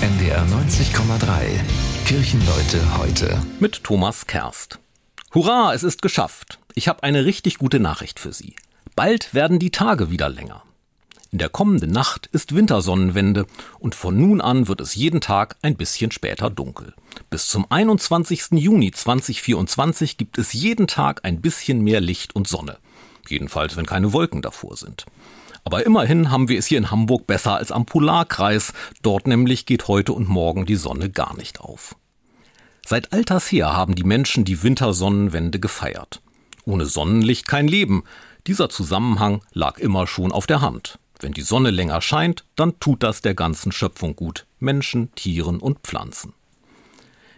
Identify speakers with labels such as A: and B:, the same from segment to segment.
A: NDR 90,3. Kirchenleute heute.
B: Mit Thomas Kerst. Hurra, es ist geschafft. Ich habe eine richtig gute Nachricht für Sie. Bald werden die Tage wieder länger. In der kommenden Nacht ist Wintersonnenwende und von nun an wird es jeden Tag ein bisschen später dunkel. Bis zum 21. Juni 2024 gibt es jeden Tag ein bisschen mehr Licht und Sonne. Jedenfalls, wenn keine Wolken davor sind. Aber immerhin haben wir es hier in Hamburg besser als am Polarkreis. Dort nämlich geht heute und morgen die Sonne gar nicht auf. Seit alters her haben die Menschen die Wintersonnenwende gefeiert. Ohne Sonnenlicht kein Leben. Dieser Zusammenhang lag immer schon auf der Hand. Wenn die Sonne länger scheint, dann tut das der ganzen Schöpfung gut, Menschen, Tieren und Pflanzen.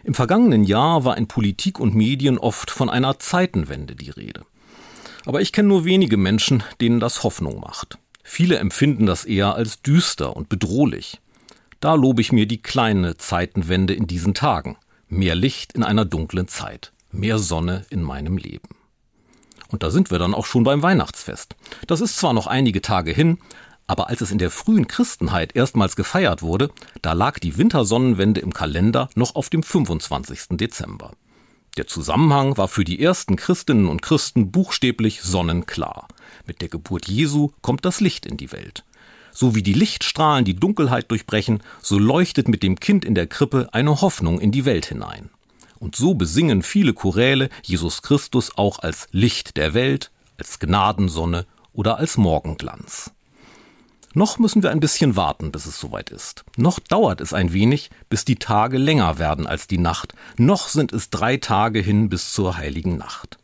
B: Im vergangenen Jahr war in Politik und Medien oft von einer Zeitenwende die Rede. Aber ich kenne nur wenige Menschen, denen das Hoffnung macht. Viele empfinden das eher als düster und bedrohlich. Da lobe ich mir die kleine Zeitenwende in diesen Tagen. Mehr Licht in einer dunklen Zeit. Mehr Sonne in meinem Leben. Und da sind wir dann auch schon beim Weihnachtsfest. Das ist zwar noch einige Tage hin, aber als es in der frühen Christenheit erstmals gefeiert wurde, da lag die Wintersonnenwende im Kalender noch auf dem 25. Dezember. Der Zusammenhang war für die ersten Christinnen und Christen buchstäblich sonnenklar. Mit der Geburt Jesu kommt das Licht in die Welt. So wie die Lichtstrahlen die Dunkelheit durchbrechen, so leuchtet mit dem Kind in der Krippe eine Hoffnung in die Welt hinein. Und so besingen viele Choräle Jesus Christus auch als Licht der Welt, als Gnadensonne oder als Morgenglanz. Noch müssen wir ein bisschen warten, bis es soweit ist. Noch dauert es ein wenig, bis die Tage länger werden als die Nacht. Noch sind es drei Tage hin bis zur heiligen Nacht.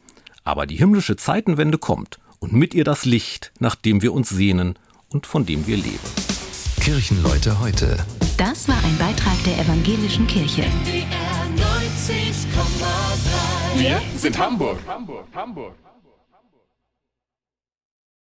B: Aber die himmlische Zeitenwende kommt und mit ihr das Licht, nach dem wir uns sehnen und von dem wir leben.
A: Kirchenleute heute.
C: Das war ein Beitrag der evangelischen Kirche.
D: Wir sind Hamburg. Hamburg, Hamburg.